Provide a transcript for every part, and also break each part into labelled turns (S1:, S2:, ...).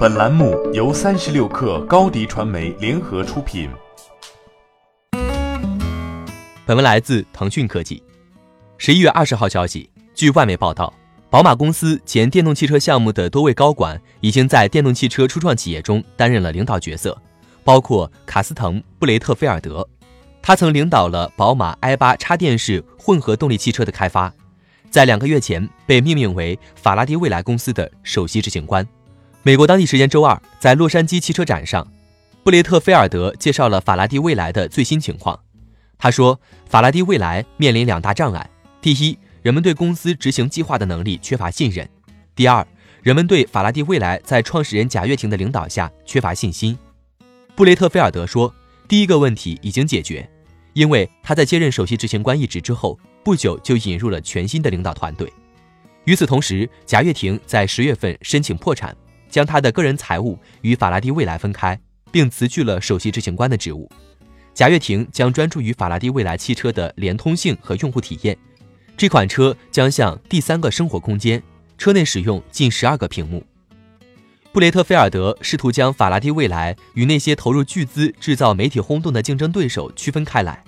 S1: 本栏目由三十六氪高低传媒联合出品。
S2: 本文来自腾讯科技。十一月二十号消息，据外媒报道，宝马公司前电动汽车项目的多位高管已经在电动汽车初创企业中担任了领导角色，包括卡斯滕·布雷特菲尔德，他曾领导了宝马 i 八插电式混合动力汽车的开发。在两个月前被命名为法拉第未来公司的首席执行官。美国当地时间周二，在洛杉矶汽车展上，布雷特菲尔德介绍了法拉第未来的最新情况。他说，法拉第未来面临两大障碍：第一，人们对公司执行计划的能力缺乏信任；第二，人们对法拉第未来在创始人贾跃亭的领导下缺乏信心。布雷特菲尔德说，第一个问题已经解决，因为他在接任首席执行官一职之后。不久就引入了全新的领导团队。与此同时，贾跃亭在十月份申请破产，将他的个人财务与法拉第未来分开，并辞去了首席执行官的职务。贾跃亭将专注于法拉第未来汽车的连通性和用户体验。这款车将向第三个生活空间，车内使用近十二个屏幕。布雷特菲尔德试图将法拉第未来与那些投入巨资制造媒体轰动的竞争对手区分开来。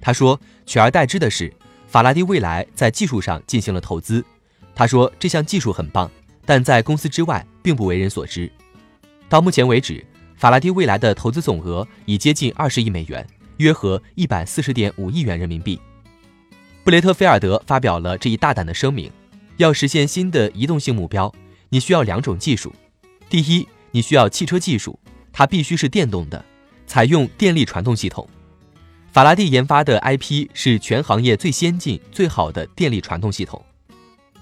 S2: 他说，取而代之的是。法拉第未来在技术上进行了投资，他说这项技术很棒，但在公司之外并不为人所知。到目前为止，法拉第未来的投资总额已接近二十亿美元，约合一百四十点五亿元人民币。布雷特菲尔德发表了这一大胆的声明：要实现新的移动性目标，你需要两种技术。第一，你需要汽车技术，它必须是电动的，采用电力传动系统。法拉第研发的 IP 是全行业最先进、最好的电力传动系统。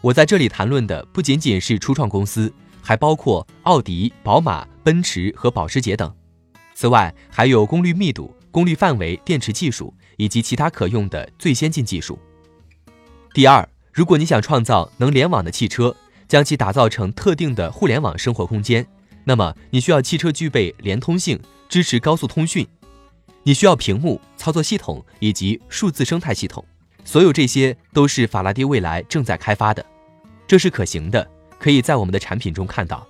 S2: 我在这里谈论的不仅仅是初创公司，还包括奥迪、宝马、奔驰和保时捷等。此外，还有功率密度、功率范围、电池技术以及其他可用的最先进技术。第二，如果你想创造能联网的汽车，将其打造成特定的互联网生活空间，那么你需要汽车具备连通性，支持高速通讯。你需要屏幕、操作系统以及数字生态系统，所有这些都是法拉第未来正在开发的，这是可行的，可以在我们的产品中看到。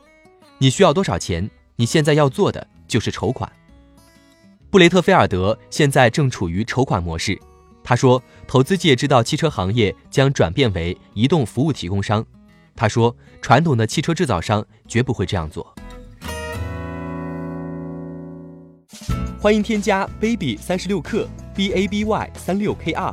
S2: 你需要多少钱？你现在要做的就是筹款。布雷特菲尔德现在正处于筹款模式。他说，投资界知道汽车行业将转变为移动服务提供商。他说，传统的汽车制造商绝不会这样做。欢迎添加 baby 三十六克 b a b y 三六 k r